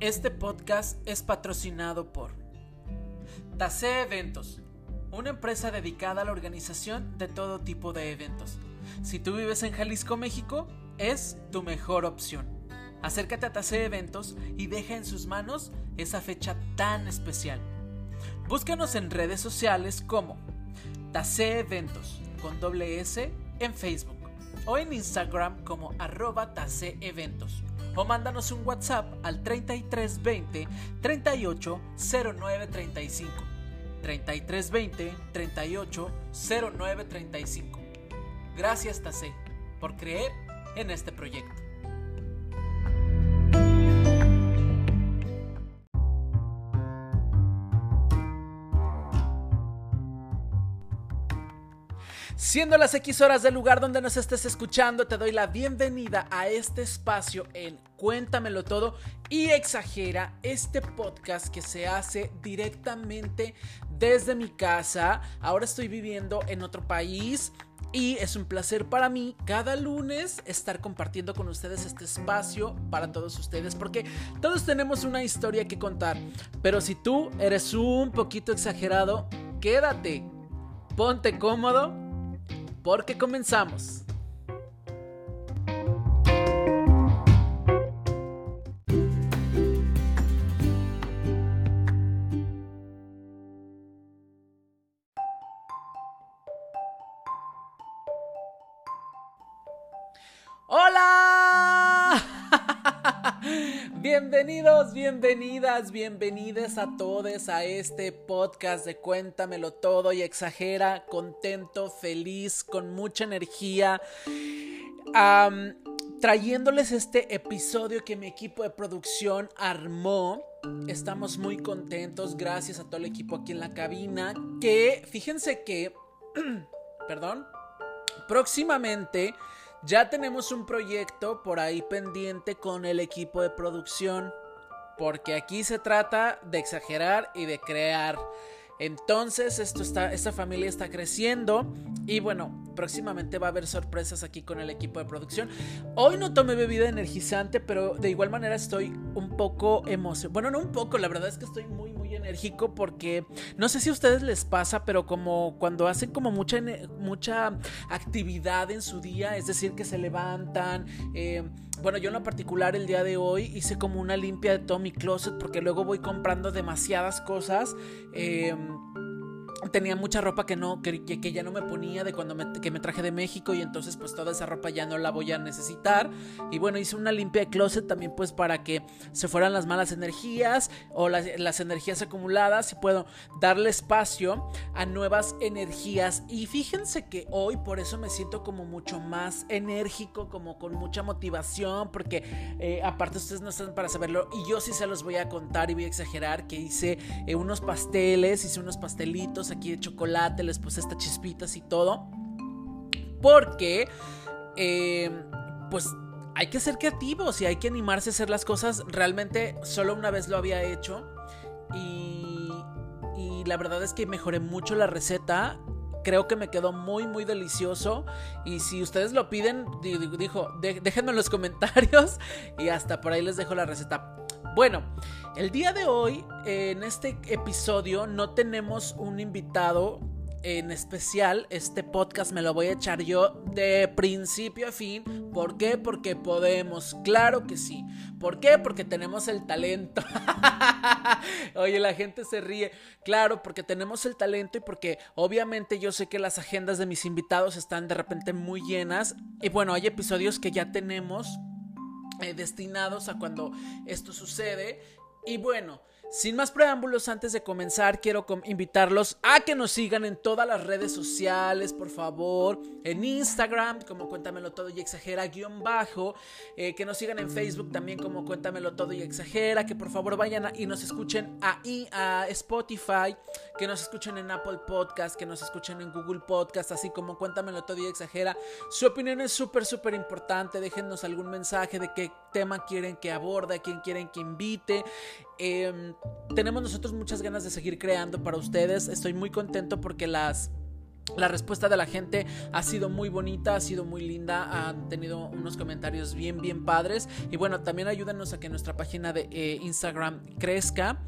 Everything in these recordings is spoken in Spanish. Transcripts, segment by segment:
Este podcast es patrocinado por Tase Eventos, una empresa dedicada a la organización de todo tipo de eventos. Si tú vives en Jalisco, México, es tu mejor opción. Acércate a Tase Eventos y deja en sus manos esa fecha tan especial. Búscanos en redes sociales como Tase Eventos con doble S en Facebook o en Instagram como arroba Tase Eventos o mándanos un WhatsApp al 3320 38 09 35. 3320 38 09 35. Gracias Tase por creer en este proyecto. Siendo las X horas del lugar donde nos estés escuchando, te doy la bienvenida a este espacio en Cuéntamelo Todo y Exagera, este podcast que se hace directamente desde mi casa. Ahora estoy viviendo en otro país. Y es un placer para mí cada lunes estar compartiendo con ustedes este espacio para todos ustedes porque todos tenemos una historia que contar. Pero si tú eres un poquito exagerado, quédate, ponte cómodo porque comenzamos. Bienvenidos, bienvenidas, bienvenidas a todos a este podcast de Cuéntamelo todo y exagera, contento, feliz, con mucha energía. trayéndoles este episodio que mi equipo de producción armó. Estamos muy contentos, gracias a todo el equipo aquí en la cabina. Que fíjense que, perdón, próximamente ya tenemos un proyecto por ahí pendiente con el equipo de producción, porque aquí se trata de exagerar y de crear. Entonces, esto está, esta familia está creciendo y bueno, próximamente va a haber sorpresas aquí con el equipo de producción. Hoy no tomé bebida energizante, pero de igual manera estoy un poco emocionado. Bueno, no un poco, la verdad es que estoy muy, enérgico porque no sé si a ustedes les pasa, pero como cuando hacen como mucha, mucha actividad en su día, es decir, que se levantan. Eh, bueno, yo en lo particular el día de hoy hice como una limpia de todo mi closet porque luego voy comprando demasiadas cosas. Eh, tenía mucha ropa que no que, que, ya no me ponía de cuando me, que me traje de México y entonces pues toda esa ropa ya no la voy a necesitar. Y bueno hice una limpia de closet también pues para que se fueran las malas energías o las, las energías acumuladas y puedo darle espacio a nuevas energías. Y fíjense que hoy por eso me siento como mucho más enérgico como con mucha motivación porque eh, aparte ustedes no están para saberlo y yo sí se los voy a contar y voy a exagerar que hice eh, unos pasteles hice unos pastelitos aquí de chocolate, les puse estas chispitas y todo. Porque, eh, pues hay que ser creativos y hay que animarse a hacer las cosas. Realmente solo una vez lo había hecho y, y la verdad es que mejoré mucho la receta. Creo que me quedó muy, muy delicioso. Y si ustedes lo piden, dijo, déjenme en los comentarios y hasta por ahí les dejo la receta. Bueno, el día de hoy, en este episodio, no tenemos un invitado en especial. Este podcast me lo voy a echar yo de principio a fin. ¿Por qué? Porque podemos. Claro que sí. ¿Por qué? Porque tenemos el talento. Oye, la gente se ríe. Claro, porque tenemos el talento y porque obviamente yo sé que las agendas de mis invitados están de repente muy llenas. Y bueno, hay episodios que ya tenemos eh, destinados a cuando esto sucede. Y bueno, sin más preámbulos, antes de comenzar, quiero invitarlos a que nos sigan en todas las redes sociales, por favor. En Instagram, como Cuéntamelo Todo y Exagera, guion bajo. Eh, que nos sigan en Facebook también, como Cuéntamelo Todo y Exagera. Que por favor vayan y nos escuchen ahí a Spotify. Que nos escuchen en Apple Podcast. Que nos escuchen en Google Podcast. Así como Cuéntamelo Todo y Exagera. Su opinión es súper, súper importante. Déjennos algún mensaje de qué tema quieren que aborde, a quién quieren que invite. Em, tenemos nosotros muchas ganas de seguir creando para ustedes. Estoy muy contento porque las La respuesta de la gente ha sido muy bonita, ha sido muy linda, han tenido unos comentarios bien, bien padres. Y bueno, también ayúdanos a que nuestra página de eh, Instagram crezca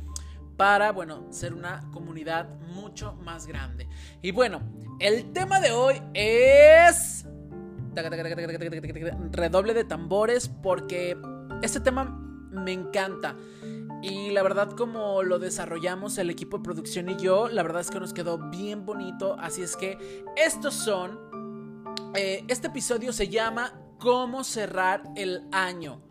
para, bueno, ser una comunidad mucho más grande. Y bueno, el tema de hoy es... Redoble de tambores porque este tema me encanta. Y la verdad como lo desarrollamos el equipo de producción y yo, la verdad es que nos quedó bien bonito. Así es que estos son... Eh, este episodio se llama ¿Cómo cerrar el año?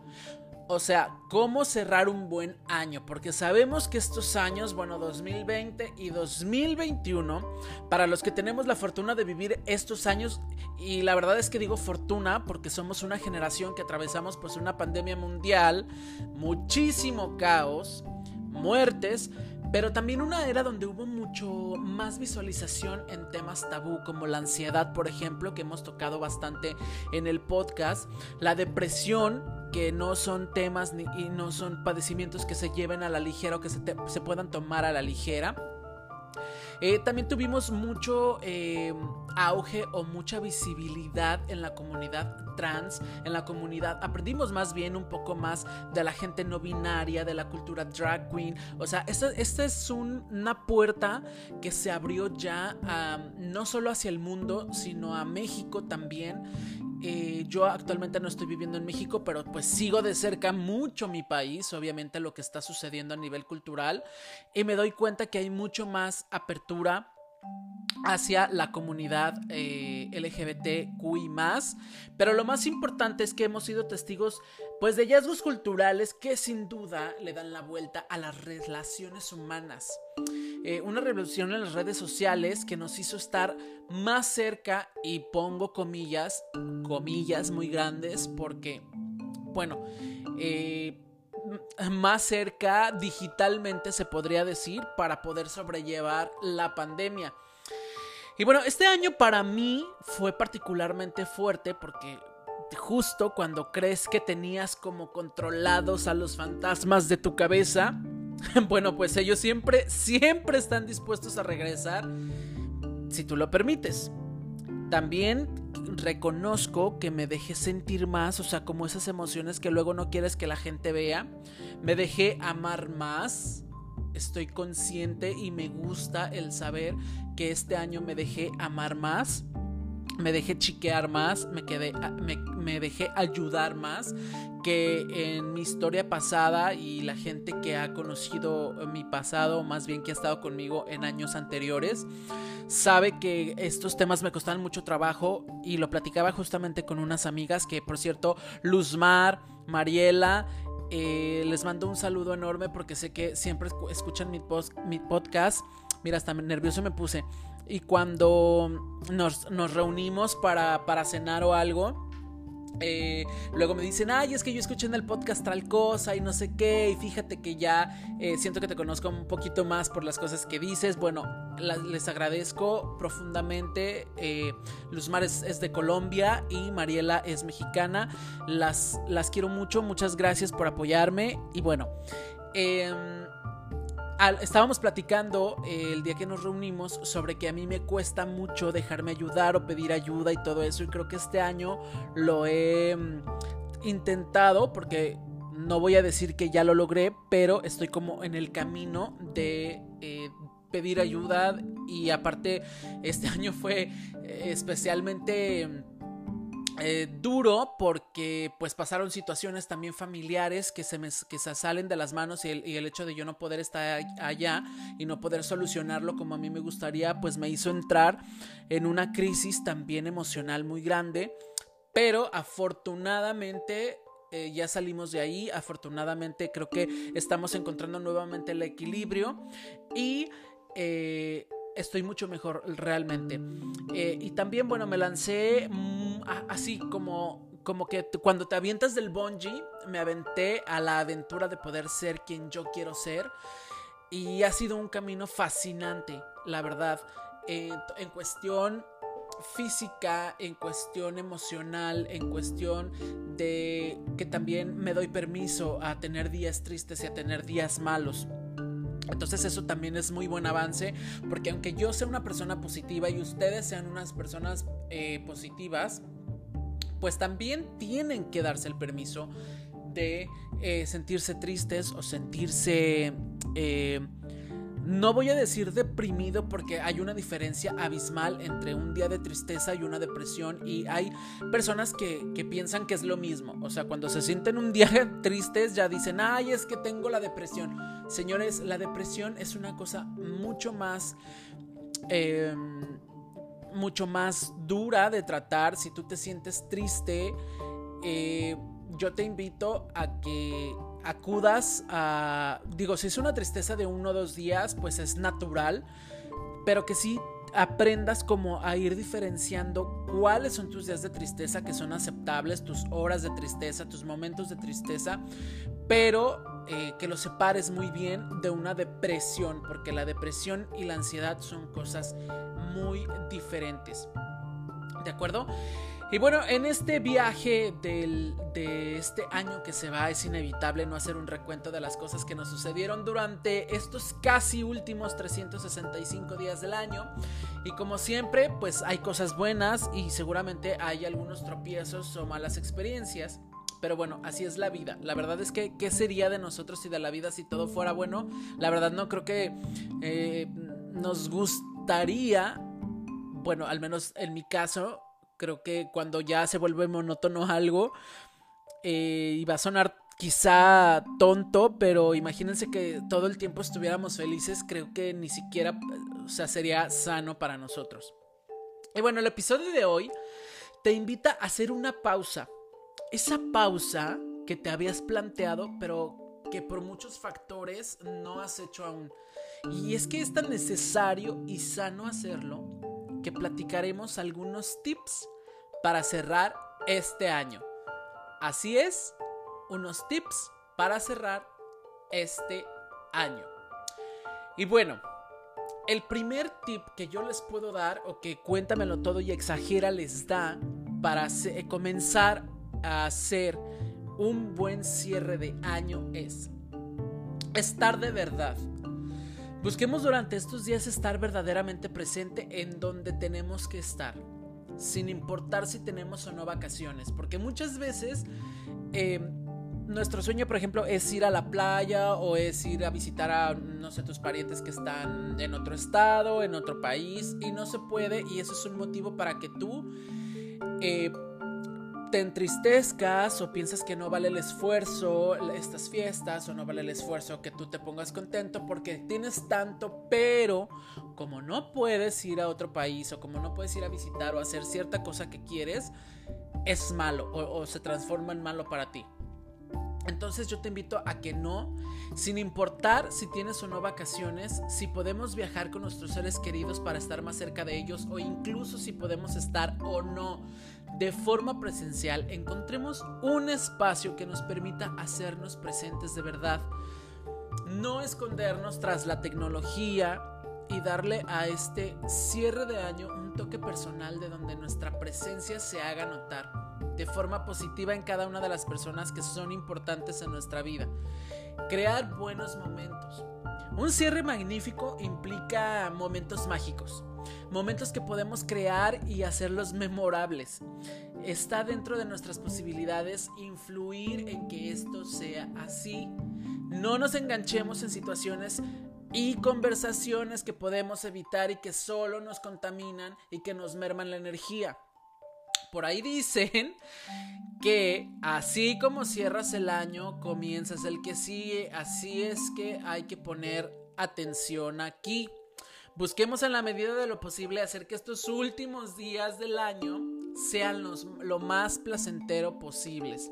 O sea, cómo cerrar un buen año, porque sabemos que estos años, bueno, 2020 y 2021, para los que tenemos la fortuna de vivir estos años, y la verdad es que digo fortuna porque somos una generación que atravesamos pues una pandemia mundial, muchísimo caos, muertes, pero también una era donde hubo mucho más visualización en temas tabú como la ansiedad, por ejemplo, que hemos tocado bastante en el podcast, la depresión, que no son temas ni, y no son padecimientos que se lleven a la ligera o que se, se puedan tomar a la ligera. Eh, también tuvimos mucho eh, auge o mucha visibilidad en la comunidad trans, en la comunidad, aprendimos más bien un poco más de la gente no binaria, de la cultura drag queen. O sea, esta, es una puerta que se abrió ya no solo hacia el mundo, sino a México también. Eh, yo actualmente no estoy viviendo en México, pero pues sigo de cerca mucho mi país, obviamente lo que está sucediendo a nivel cultural, y me doy cuenta que hay mucho más apertura hacia la comunidad eh, LGBTQI pero lo más importante es que hemos sido testigos pues de hallazgos culturales que sin duda le dan la vuelta a las relaciones humanas. Eh, una revolución en las redes sociales que nos hizo estar más cerca y pongo comillas, comillas muy grandes porque, bueno, eh, más cerca digitalmente se podría decir para poder sobrellevar la pandemia. Y bueno, este año para mí fue particularmente fuerte porque justo cuando crees que tenías como controlados a los fantasmas de tu cabeza, bueno, pues ellos siempre, siempre están dispuestos a regresar si tú lo permites. También reconozco que me dejé sentir más, o sea, como esas emociones que luego no quieres que la gente vea. Me dejé amar más. Estoy consciente y me gusta el saber que este año me dejé amar más me dejé chiquear más, me, quedé, me, dejé ayudar más que en mi historia pasada y la gente que ha conocido mi pasado, más bien que ha estado conmigo en años anteriores, sabe que estos temas me costaban mucho trabajo y lo platicaba justamente con unas amigas que, por cierto, Luzmar, Mariela, eh, les mando un saludo enorme porque sé que siempre escuchan mi, podcast. Mira, hasta nervioso me puse. Y cuando nos, reunimos para, cenar o algo, eh, luego me dicen, ay, es que yo escuché en el podcast tal cosa y no sé qué, y fíjate que ya eh, siento que te conozco un poquito más por las cosas que dices. Bueno, les agradezco profundamente. Eh, Luzmar es, de Colombia y Mariela es mexicana. Las, las quiero mucho, muchas gracias por apoyarme. Y bueno, eh, estábamos platicando eh, el día que nos reunimos sobre que a mí me cuesta mucho dejarme ayudar o pedir ayuda y todo eso y creo que este año lo he mm, intentado porque no voy a decir que ya lo logré, pero estoy como en el camino de eh, pedir ayuda y aparte este año fue eh, especialmente eh, duro porque pues pasaron situaciones también familiares que se me que se salen de las manos y el, hecho de yo no poder estar allá y no poder solucionarlo como a mí me gustaría pues me hizo entrar en una crisis también emocional muy grande. Pero afortunadamente eh, ya salimos de ahí. Afortunadamente creo que estamos encontrando nuevamente el equilibrio y eh, estoy mucho mejor realmente. Eh, y también, bueno, me lancé mm, así como como que cuando te avientas del bungee, me aventé a la aventura de poder ser quien yo quiero ser. Y ha sido un camino fascinante, la verdad. en cuestión física, en cuestión emocional, en cuestión de que también me doy permiso a tener días tristes y a tener días malos. Entonces eso también es muy buen avance porque aunque yo sea una persona positiva y ustedes sean unas personas eh, positivas, pues también tienen que darse el permiso de eh, sentirse tristes o sentirse... Eh, no voy a decir deprimido porque hay una diferencia abismal entre un día de tristeza y una depresión y hay personas que, piensan que es lo mismo. O sea, cuando se sienten un día tristes ya dicen, ay, es que tengo la depresión. Señores, la depresión es una cosa mucho más... Em, mucho más dura de tratar si tú te sientes triste. Eh, yo te invito a que acudas a, digo, si es una tristeza de uno o dos días, pues es natural, pero que sí aprendas como a ir diferenciando cuáles son tus días de tristeza que son aceptables, tus horas de tristeza, tus momentos de tristeza, pero eh, que lo separes muy bien de una depresión, porque la depresión y la ansiedad son cosas muy diferentes. ¿De acuerdo? Y bueno, en este viaje de este año que se va, es inevitable no hacer un recuento de las cosas que nos sucedieron durante estos casi últimos 365 días del año. Y como siempre, pues hay cosas buenas y seguramente hay algunos tropiezos o malas experiencias. Pero bueno, así es la vida. La verdad es que, ¿qué sería de nosotros y de la vida si todo fuera bueno? La verdad no creo que eh, nos gustaría, bueno, al menos en mi caso, Creo que cuando ya se vuelve monótono algo, eh, y va a sonar quizá tonto, pero imagínense que todo el tiempo estuviéramos felices, creo que ni siquiera, o sea, sería sano para nosotros. Y bueno, el episodio de hoy te invita a hacer una pausa. Esa pausa que te habías planteado, pero que por muchos factores no has hecho aún. Y es que es tan necesario y sano hacerlo que platicaremos algunos tips para cerrar este año. Así es, unos tips para cerrar este año. Y bueno, el primer tip que yo les puedo dar, o que cuéntamelo todo y exagera les da para comenzar a hacer un buen cierre de año es estar de verdad. Busquemos durante estos días estar verdaderamente presente en donde tenemos que estar, sin importar si tenemos o no vacaciones, porque muchas veces em, nuestro sueño, por ejemplo, es ir a la playa o es ir a visitar a, no sé, tus parientes que están en otro estado, en otro país, y no se puede, y eso es un motivo para que tú... Eh, te entristezcas o piensas que no vale el esfuerzo estas fiestas o no vale el esfuerzo que tú te pongas contento porque tienes tanto, pero como no puedes ir a otro país o como no puedes ir a visitar o hacer cierta cosa que quieres, es malo o, se transforma en malo para ti. Entonces yo te invito a que no, sin importar si tienes o no vacaciones, si podemos viajar con nuestros seres queridos para estar más cerca de ellos o incluso si podemos estar o no de forma presencial, encontremos un espacio que nos permita hacernos presentes de verdad. No escondernos tras la tecnología y darle a este cierre de año un toque personal de donde nuestra presencia se haga notar de forma positiva en cada una de las personas que son importantes en nuestra vida. Crear buenos momentos. Un cierre magnífico implica momentos mágicos, momentos que podemos crear y hacerlos memorables. Está dentro de nuestras posibilidades influir en que esto sea así. No nos enganchemos en situaciones y conversaciones que podemos evitar y que solo nos contaminan y que nos merman la energía. Por ahí dicen que así como cierras el año, comienzas el que sigue. Así es que hay que poner atención aquí. Busquemos en la medida de lo posible hacer que estos últimos días del año sean los, lo más placentero posibles.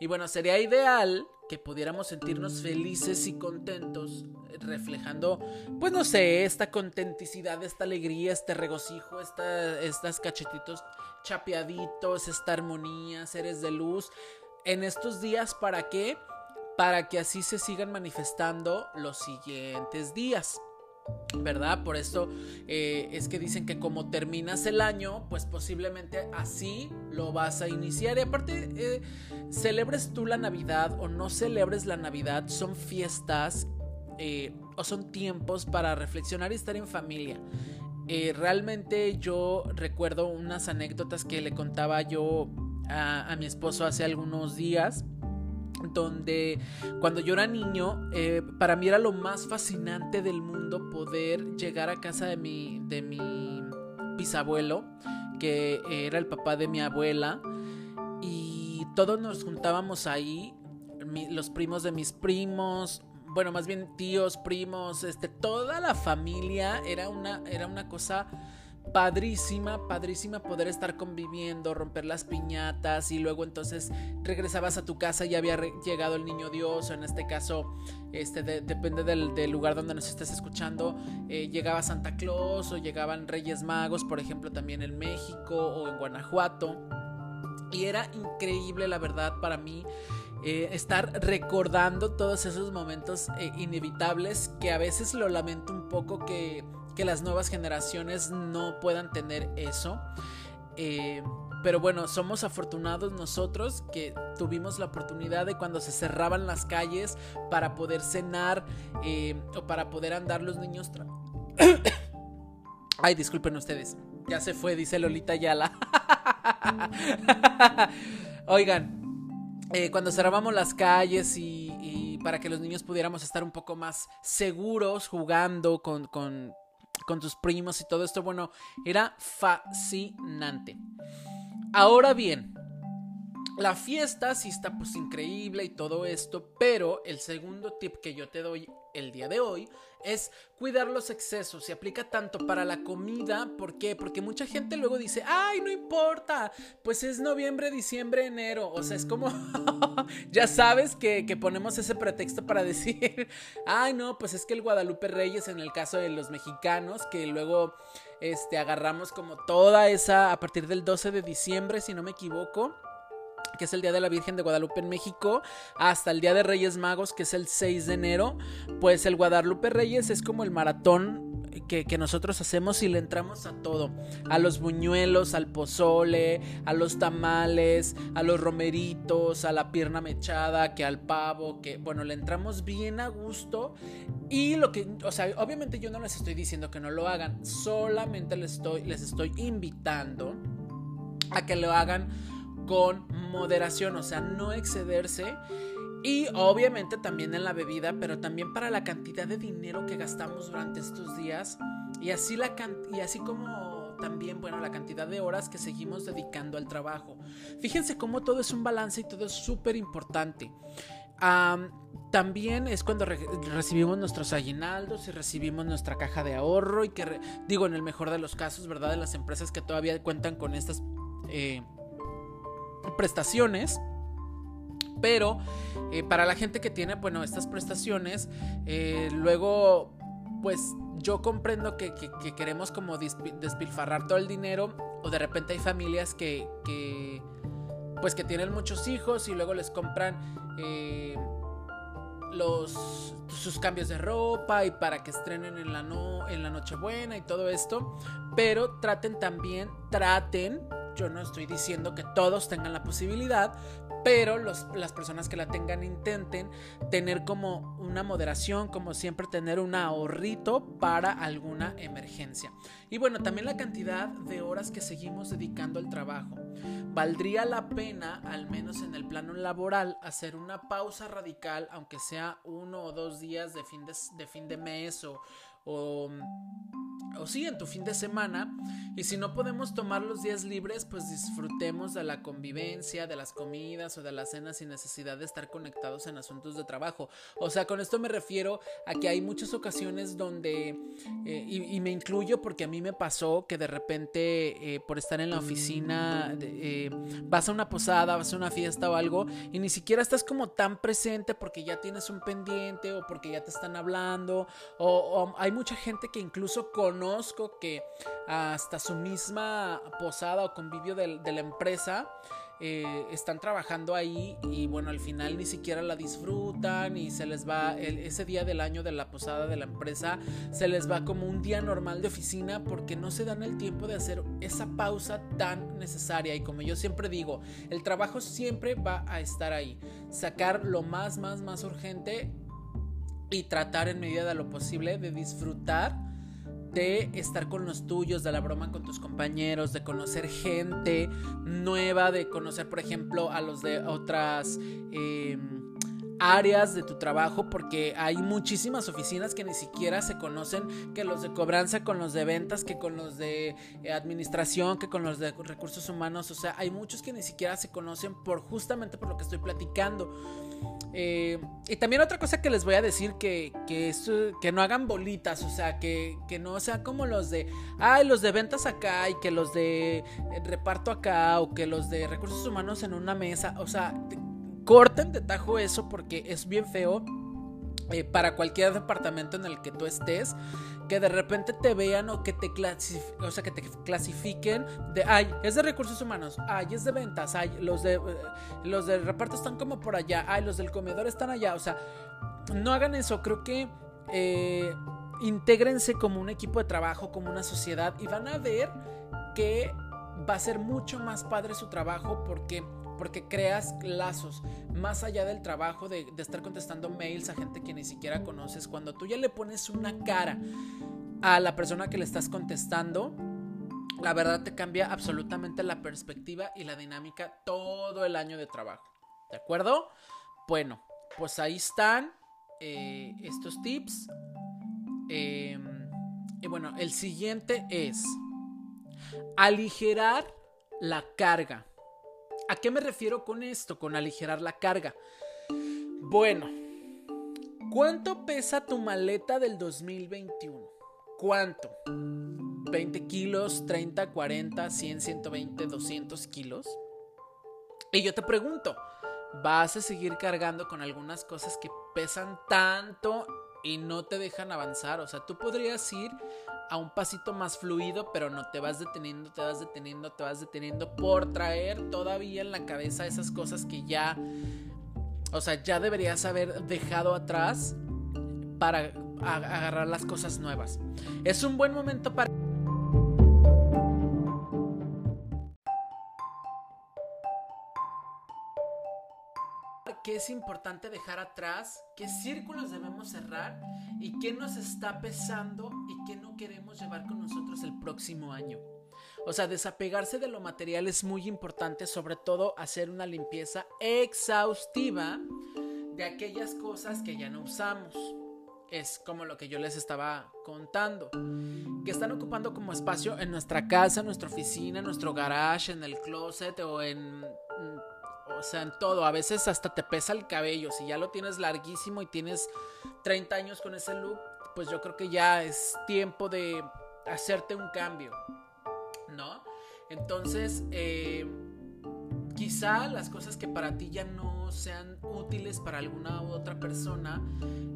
Y bueno, sería ideal que pudiéramos sentirnos felices y contentos, reflejando, pues no sé, esta contenticidad, esta alegría, este regocijo, esta, estas cachetitos chapeaditos, esta armonía, seres de luz, en estos días, ¿para qué? Para que así se sigan manifestando los siguientes días. ¿Verdad? Por eso eh, es que dicen que como terminas el año, pues posiblemente así lo vas a iniciar. Y aparte, eh, celebres tú la Navidad o no celebres la Navidad, son fiestas eh, o son tiempos para reflexionar y estar en familia. Eh, realmente yo recuerdo unas anécdotas que le contaba yo a, mi esposo hace algunos días donde cuando yo era niño, eh, para mí era lo más fascinante del mundo poder llegar a casa de mi, de mi bisabuelo, que era el papá de mi abuela, y todos nos juntábamos ahí, los primos de mis primos, bueno, más bien tíos, primos, este, toda la familia era una, era una cosa padrísima, padrísima poder estar conviviendo, romper las piñatas y luego entonces regresabas a tu casa y había llegado el niño Dios, o en este caso, este, depende del, lugar donde nos estés escuchando, eh, llegaba Santa Claus o llegaban Reyes Magos, por ejemplo, también en México o en Guanajuato. Y era increíble, la verdad, para mí eh, estar recordando todos esos momentos eh, inevitables que a veces lo lamento un poco que, las nuevas generaciones no puedan tener eso. Eh, pero bueno, somos afortunados nosotros que tuvimos la oportunidad de cuando se cerraban las calles para poder cenar o para poder andar los niños. Ay, disculpen ustedes. Ya se fue, dice Lolita Yala. Oigan, eh, cuando cerrábamos las calles y, para que los niños pudiéramos estar un poco más seguros jugando con, con, con tus primos y todo esto, bueno, era fascinante. Ahora bien, la fiesta sí está pues increíble y todo esto, pero el segundo tip que yo te doy el día de hoy es cuidar los excesos. Se aplica tanto para la comida, ¿por qué? Porque mucha gente luego dice, ay, no importa, pues es noviembre, diciembre, enero. O sea, es como, ya sabes que, que ponemos ese pretexto para decir, ay, no, pues es que el Guadalupe Reyes, en el caso de los mexicanos, que luego este, agarramos como toda esa, a partir del 12 de diciembre, si no me equivoco que es el Día de la Virgen de Guadalupe en México, hasta el Día de Reyes Magos, que es el 6 de enero, pues el Guadalupe Reyes es como el maratón que, nosotros hacemos y le entramos a todo, a los buñuelos, al pozole, a los tamales, a los romeritos, a la pierna mechada, que al pavo, que bueno, le entramos bien a gusto. Y lo que, o sea, obviamente yo no les estoy diciendo que no lo hagan, solamente les estoy, les estoy invitando a que lo hagan con moderación, o sea, no excederse. Y obviamente también en la bebida, pero también para la cantidad de dinero que gastamos durante estos días. Y así, la y así como también, bueno, la cantidad de horas que seguimos dedicando al trabajo. Fíjense cómo todo es un balance y todo es súper importante. también es cuando recibimos nuestros aguinaldos y recibimos nuestra caja de ahorro y que, digo, en el mejor de los casos, ¿verdad? De las empresas que todavía cuentan con estas... Eh, prestaciones. Pero eh, para la gente que tiene, bueno, estas prestaciones, eh, luego, pues yo comprendo que, queremos como despilfarrar todo el dinero o de repente hay familias que, pues que tienen muchos hijos y luego les compran eh, los sus cambios de ropa y para que estrenen en la no en la Nochebuena y todo esto, pero traten también traten yo no estoy diciendo que todos tengan la posibilidad, pero las personas que la tengan intenten tener como una moderación, como siempre tener un ahorrito para alguna emergencia. Y bueno, también la cantidad de horas que seguimos dedicando al trabajo. Valdría la pena, al menos en el plano laboral, hacer una pausa radical, aunque sea uno o dos días de fin de, de, fin de mes o, o o sí, en tu fin de semana. Y si no podemos tomar los días libres, pues disfrutemos de la convivencia, de las comidas o de las cenas sin necesidad de estar conectados en asuntos de trabajo. O sea, con esto me refiero a que hay muchas ocasiones donde, eh, y, me incluyo porque a mí me pasó que de repente eh, por estar en la oficina eh, vas a una posada, vas a una fiesta o algo y ni siquiera estás como tan presente porque ya tienes un pendiente o porque ya te están hablando o, o hay mucha gente que incluso con conozco que hasta su misma posada o convivio de, la empresa eh, están trabajando ahí y bueno, al final ni siquiera la disfrutan y se les va ese día del año de la posada de la empresa, se les va como un día normal de oficina porque no se dan el tiempo de hacer esa pausa tan necesaria. Y como yo siempre digo, el trabajo siempre va a estar ahí, sacar lo más, más, más urgente y tratar en medida de lo posible de disfrutar de estar con los tuyos, de la broma con tus compañeros, de conocer gente nueva, de conocer, por ejemplo, a los de otras... Em, áreas de tu trabajo porque hay muchísimas oficinas que ni siquiera se conocen que los de cobranza con los de ventas que con los de eh, administración que con los de recursos humanos o sea hay muchos que ni siquiera se conocen por justamente por lo que estoy platicando. Eh, y también otra cosa que les voy a decir que, que, no hagan bolitas o sea que, que no sea como los de ay los de ventas acá y que los de reparto acá o que los de recursos humanos en una mesa o sea corten de tajo eso porque es bien feo eh, para cualquier departamento en el que tú estés, que de repente te vean o que te, o sea, que te clasifiquen de, ay, es de recursos humanos, ay, es de ventas, ay, los de, eh, los del reparto están como por allá, ay, los del comedor están allá, o sea, no hagan eso, creo que eh, intégrense como un equipo de trabajo, como una sociedad y van a ver que va a ser mucho más padre su trabajo porque porque creas lazos más allá del trabajo de, estar contestando mails a gente que ni siquiera conoces. Cuando tú ya le pones una cara a la persona que le estás contestando, la verdad te cambia absolutamente la perspectiva y la dinámica todo el año de trabajo. ¿De acuerdo? Bueno, pues ahí están eh, estos tips. Em, y bueno, el siguiente es aligerar la carga. ¿A qué me refiero con esto? Con aligerar la carga. Bueno, ¿cuánto pesa tu maleta del 2021? ¿Cuánto? ¿20 kilos, 30, 40, 100, 120, 200 kilos? Y yo te pregunto, ¿vas a seguir cargando con algunas cosas que pesan tanto y no te dejan avanzar? O sea, tú podrías ir a un pasito más fluido, pero no te vas deteniendo, te vas deteniendo, te vas deteniendo por traer todavía en la cabeza esas cosas que ya, o sea, ya deberías haber dejado atrás para agarrar las cosas nuevas. Es un buen momento para... qué es importante dejar atrás, qué círculos debemos cerrar y qué nos está pesando y qué no queremos llevar con nosotros el próximo año. O sea, desapegarse de lo material es muy importante, sobre todo hacer una limpieza exhaustiva de aquellas cosas que ya no usamos. Es como lo que yo les estaba contando, que están ocupando como espacio en nuestra casa, en nuestra oficina, en nuestro garage, en el closet o en o sea, en todo. A veces hasta te pesa el cabello. Si ya lo tienes larguísimo y tienes 30 años con ese look, pues yo creo que ya es tiempo de hacerte un cambio. ¿No? Entonces, eh, quizá las cosas que para ti ya no sean útiles para alguna otra persona,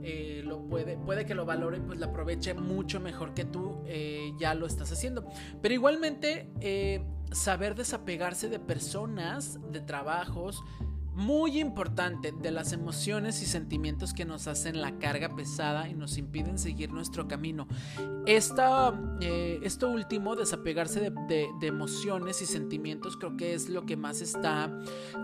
eh, lo puede, puede que lo valore, pues lo aproveche mucho mejor que tú eh, ya lo estás haciendo. Pero igualmente, saber desapegarse de personas, de trabajos, muy importante, de las emociones y sentimientos que nos hacen la carga pesada y nos impiden seguir nuestro camino. Eh, esto último, desapegarse de, de, emociones y sentimientos, creo que es lo que más está,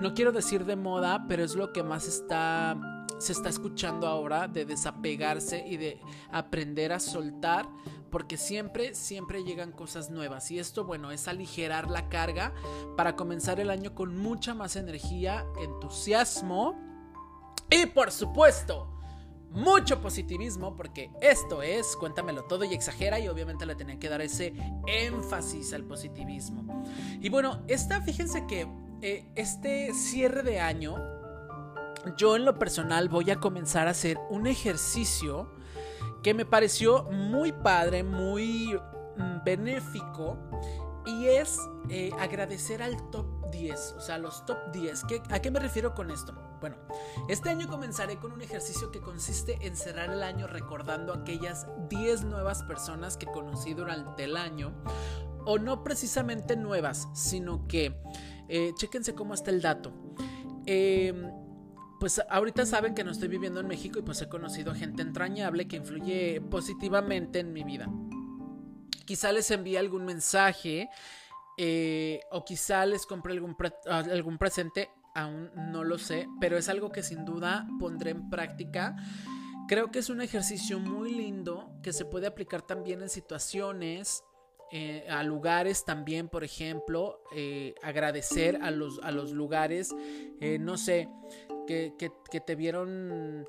no quiero decir de moda, pero es lo que más está, se está escuchando ahora, de desapegarse y de aprender a soltar porque siempre, siempre llegan cosas nuevas. Y esto, bueno, es aligerar la carga para comenzar el año con mucha más energía, entusiasmo y, por supuesto, mucho positivismo, porque esto es, cuéntamelo todo y exagera, y obviamente le tenía que dar ese énfasis al positivismo. Y bueno, esta, fíjense que eh, este cierre de año, yo en lo personal voy a comenzar a hacer un ejercicio que me pareció muy padre, muy mm, benéfico, y es eh, agradecer al top 10, o sea, los top 10. ¿A qué me refiero con esto? Bueno, este año comenzaré con un ejercicio que consiste en cerrar el año recordando aquellas 10 nuevas personas que conocí durante el año, o no precisamente nuevas, sino que, eh, chéquense cómo está el dato. Eh, pues ahorita saben que no estoy viviendo en México y pues he conocido gente entrañable que influye positivamente en mi vida. Quizá les envíe algún mensaje eh, o quizá les compre algún, algún presente, aún no lo sé, pero es algo que sin duda pondré en práctica Creo que es un ejercicio muy lindo que se puede aplicar también en situaciones, eh, a lugares también, por ejemplo, eh, agradecer a los, a los lugares, no sé, que, te vieron,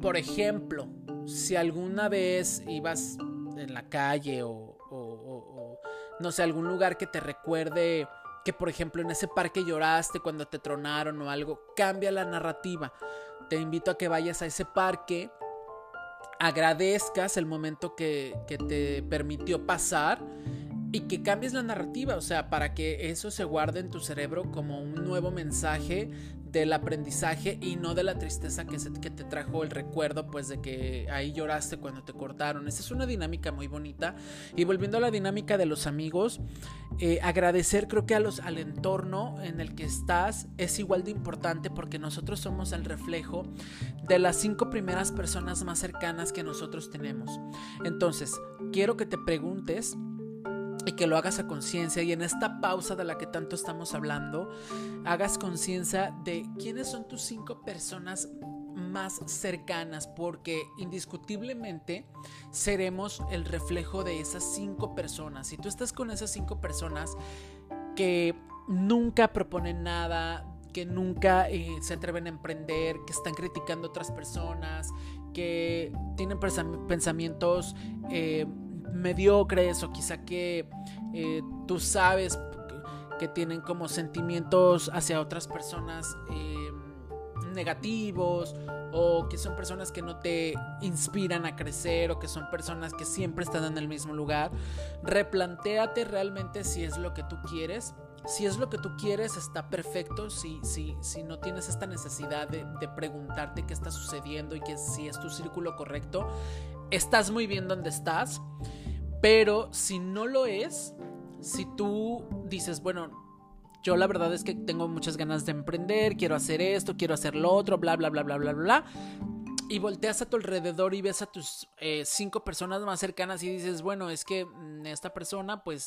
por ejemplo, si alguna vez ibas en la calle o, no sé, algún lugar que te recuerde que, por ejemplo, en ese parque lloraste cuando te tronaron o algo, cambia la narrativa. Te invito a que vayas a ese parque agradezcas el momento que, te permitió pasar y que cambies la narrativa, o sea, para que eso se guarde en tu cerebro como un nuevo mensaje del aprendizaje y no de la tristeza que, que te trajo el recuerdo, pues de que ahí lloraste cuando te cortaron. Esa es una dinámica muy bonita. Y volviendo a la dinámica de los amigos, eh, agradecer creo que a los, al entorno en el que estás es igual de importante porque nosotros somos el reflejo de las cinco primeras personas más cercanas que nosotros tenemos. Entonces, quiero que te preguntes y que lo hagas a conciencia y en esta pausa de la que tanto estamos hablando, hagas conciencia de quiénes son tus cinco personas más cercanas porque indiscutiblemente seremos el reflejo de esas cinco personas. Si tú estás con esas cinco personas que nunca proponen nada, que nunca eh, se atreven a emprender, que están criticando a otras personas, que tienen pensamientos eh, mediocres o quizá que eh, tú sabes que tienen como sentimientos hacia otras personas em, negativos o que son personas que no te inspiran a crecer o que son personas que siempre están en el mismo lugar, replantéate realmente si es lo que tú quieres. Si es lo que tú quieres, está perfecto. Si, si, si no tienes esta necesidad de, de preguntarte qué está sucediendo y que si es tu círculo correcto, estás muy bien donde estás. Pero si no lo es, si tú dices, bueno, yo la verdad es que tengo muchas ganas de emprender, quiero hacer esto, quiero hacer lo otro, bla, bla, bla, bla, bla, bla, y volteas a tu alrededor y ves a tus eh, cinco personas más cercanas y dices, bueno, es que mm, esta persona pues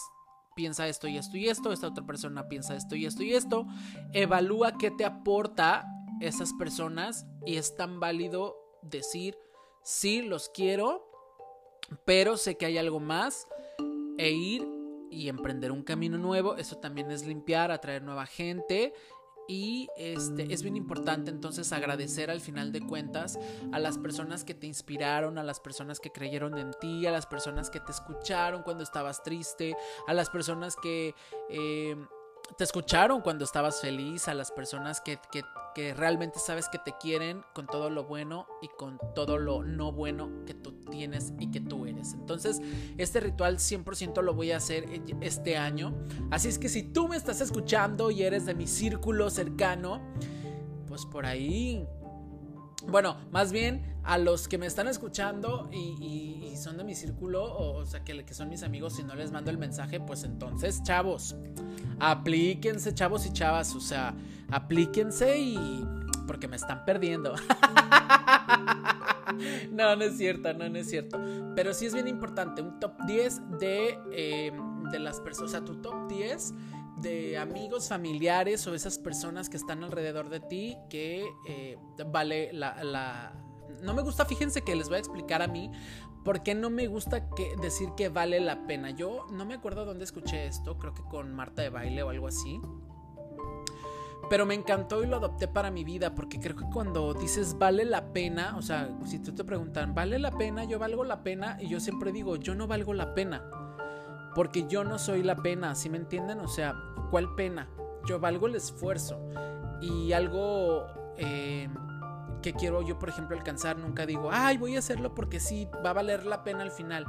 piensa esto y esto y esto, esta otra persona piensa esto y esto y esto, evalúa qué te aporta esas personas y es tan válido decir, sí, los quiero, pero sé que hay algo más e ir y emprender un camino nuevo, eso también es limpiar, atraer nueva gente. Y este es bien importante entonces agradecer al final de cuentas a las personas que te inspiraron, a las personas que creyeron en ti, a las personas que te escucharon cuando estabas triste, a las personas que eh, te escucharon cuando estabas feliz, a las personas que, realmente sabes que te quieren con todo lo bueno y con todo lo no bueno que tú tienes y que tú eres. Entonces, este ritual 100% lo voy a hacer este año. Así es que si tú me estás escuchando y eres de mi círculo cercano, pues por ahí bueno, más bien a los que me están escuchando y, son de mi círculo, o, sea, que, que, son mis amigos, si no les mando el mensaje, pues entonces, chavos, aplíquense, chavos y chavas, o sea, aplíquense y... porque me están perdiendo. no, no es cierto, no, no es cierto. Pero sí es bien importante, un top 10 de, eh, de las personas, o sea, tu top 10 de amigos, familiares o esas personas que están alrededor de ti que eh, vale la, No me gusta, fíjense que les voy a explicar a mí por qué no me gusta que decir que vale la pena. Yo no me acuerdo dónde escuché esto, creo que con Marta de baile o algo así. Pero me encantó y lo adopté para mi vida, porque creo que cuando dices vale la pena, o sea, si tú te preguntan, ¿vale la pena? Yo valgo la pena, y yo siempre digo, yo no valgo la pena porque yo no soy la pena, ¿sí me entienden? O sea, ¿cuál pena? Yo valgo el esfuerzo y algo eh, que quiero yo, por ejemplo, alcanzar, nunca digo, ay, voy a hacerlo porque sí, va a valer la pena al final.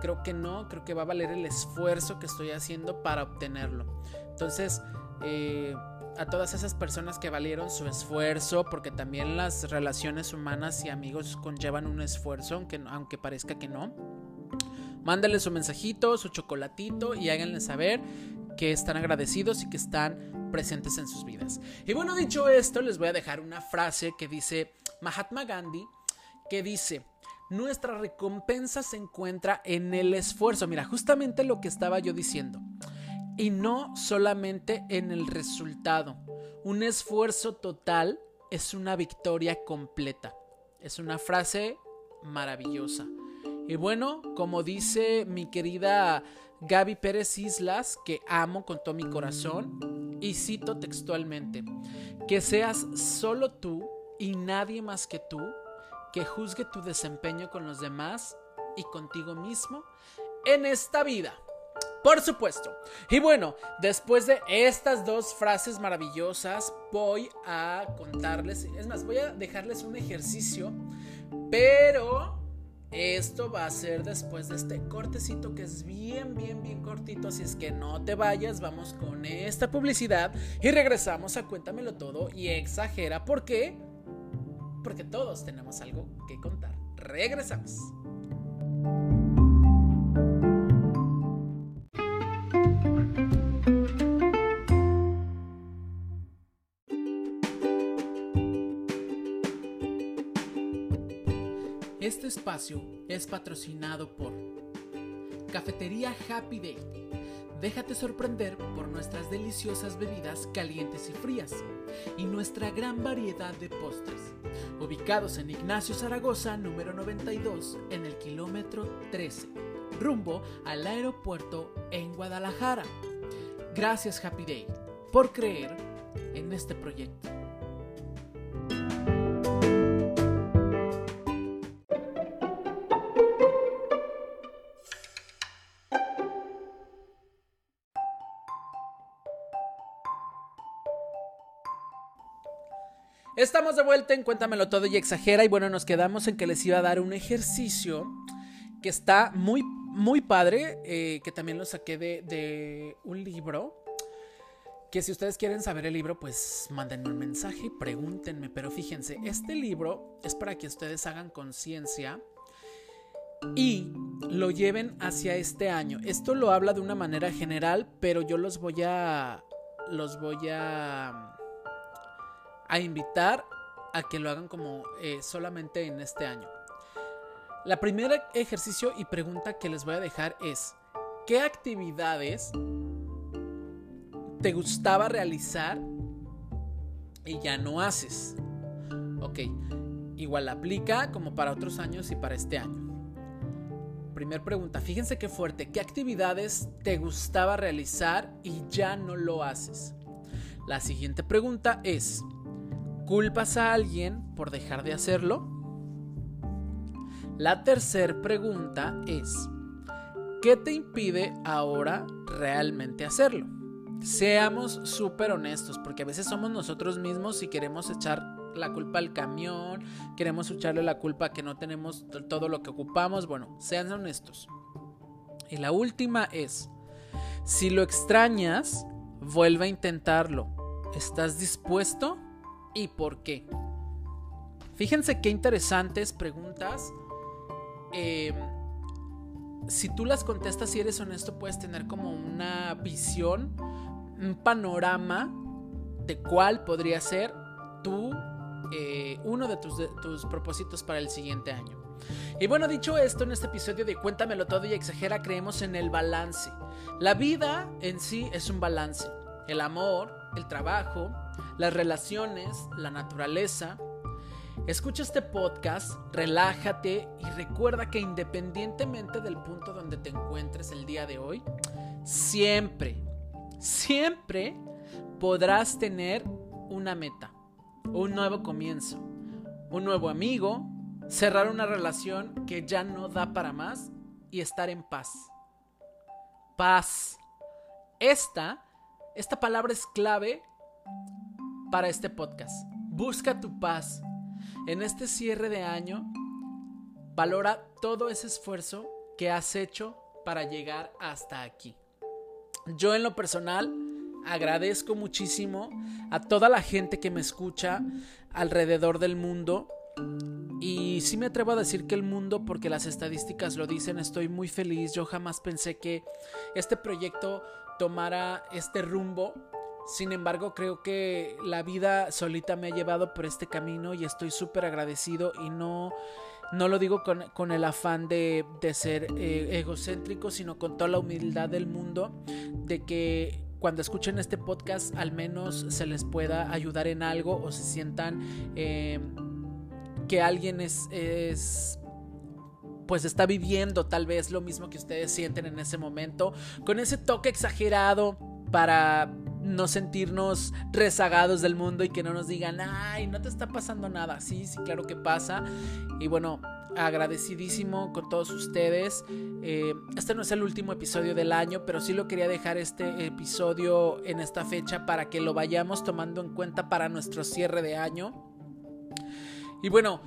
Creo que no, creo que va a valer el esfuerzo que estoy haciendo para obtenerlo. Entonces, eh, a todas esas personas que valieron su esfuerzo, porque también las relaciones humanas y amigos conllevan un esfuerzo, aunque, aunque parezca que no Mándale su mensajito, su chocolatito y háganle saber que están agradecidos y que están presentes en sus vidas. Y bueno, dicho esto, les voy a dejar una frase que dice Mahatma Gandhi, que dice, nuestra recompensa se encuentra en el esfuerzo. Mira, justamente lo que estaba yo diciendo. Y no solamente en el resultado. Un esfuerzo total es una victoria completa. Es una frase maravillosa. Y bueno, como dice mi querida Gaby Pérez Islas, que amo con todo mi corazón, y cito textualmente, que seas solo tú y nadie más que tú, que juzgue tu desempeño con los demás y contigo mismo en esta vida. Por supuesto. Y bueno, después de estas dos frases maravillosas, voy a contarles, es más, voy a dejarles un ejercicio, pero esto va a ser después de este cortecito que es bien, bien, bien cortito. Así es que no te vayas, vamos con esta publicidad y regresamos a Cuéntamelo todo y exagera. ¿Por qué? Porque todos tenemos algo que contar. Regresamos. Espacio es patrocinado por Cafetería Happy Day. Déjate sorprender por nuestras deliciosas bebidas calientes y frías y nuestra gran variedad de postres. Ubicados en Ignacio Zaragoza, número 92, en el kilómetro 13, rumbo al aeropuerto en Guadalajara. Gracias Happy Day por creer en este proyecto. Estamos de vuelta en Cuéntamelo todo y exagera. Y bueno, nos quedamos en que les iba a dar un ejercicio que está muy, muy padre. Eh, que también lo saqué de, de, un libro. Que si ustedes quieren saber el libro, pues mándenme un mensaje y pregúntenme. Pero fíjense, este libro es para que ustedes hagan conciencia y lo lleven hacia este año. Esto lo habla de una manera general, pero yo los voy a. Los voy a a invitar a que lo hagan como eh, solamente en este año. La primera ejercicio y pregunta que les voy a dejar es, ¿qué actividades te gustaba realizar y ya no haces? Ok, igual aplica como para otros años y para este año. Primer pregunta, fíjense qué fuerte, ¿qué actividades te gustaba realizar y ya no lo haces? La siguiente pregunta es, ¿Culpas a alguien por dejar de hacerlo? La tercera pregunta es, ¿qué te impide ahora realmente hacerlo? Seamos súper honestos, porque a veces somos nosotros mismos y queremos echar la culpa al camión, queremos echarle la culpa que no tenemos todo lo que ocupamos. Bueno, sean honestos. Y la última es, si lo extrañas, vuelve a intentarlo. ¿Estás dispuesto? Y por qué. Fíjense qué interesantes preguntas. Eh, si tú las contestas y eres honesto, puedes tener como una visión, un panorama de cuál podría ser tú, eh, uno de tus, de tus propósitos para el siguiente año. Y bueno, dicho esto, en este episodio de Cuéntamelo todo y exagera, creemos en el balance. La vida en sí es un balance. El amor, el trabajo, las relaciones, la naturaleza. Escucha este podcast, relájate y recuerda que independientemente del punto donde te encuentres el día de hoy, siempre, siempre podrás tener una meta, un nuevo comienzo, un nuevo amigo, cerrar una relación que ya no da para más y estar en paz. Paz. Esta, esta palabra es clave para este podcast. Busca tu paz. En este cierre de año, valora todo ese esfuerzo que has hecho para llegar hasta aquí. Yo en lo personal agradezco muchísimo a toda la gente que me escucha alrededor del mundo. Y sí me atrevo a decir que el mundo, porque las estadísticas lo dicen, estoy muy feliz. Yo jamás pensé que este proyecto tomara este rumbo sin embargo, creo que la vida solita me ha llevado por este camino y estoy súper agradecido y no, no lo digo con, el afán de, ser eh, egocéntrico, sino con toda la humildad del mundo de que cuando escuchen este podcast al menos se les pueda ayudar en algo o se sientan... Eh, que alguien es, es pues está viviendo tal vez lo mismo que ustedes sienten en ese momento, con ese toque exagerado para no sentirnos rezagados del mundo y que no nos digan, ay, no te está pasando nada. Sí, sí, claro que pasa. Y bueno, agradecidísimo con todos ustedes. Eh, este no es el último episodio del año, pero sí lo quería dejar este episodio en esta fecha para que lo vayamos tomando en cuenta para nuestro cierre de año. Y bueno,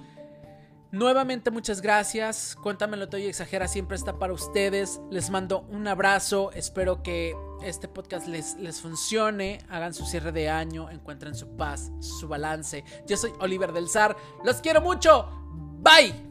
Nuevamente muchas gracias. Cuéntamelo todo y exagera, siempre está para ustedes. Les mando un abrazo. Espero que este podcast les, les funcione. Hagan su cierre de año, encuentren su paz, su balance. Yo soy Oliver del Zar. Los quiero mucho. Bye.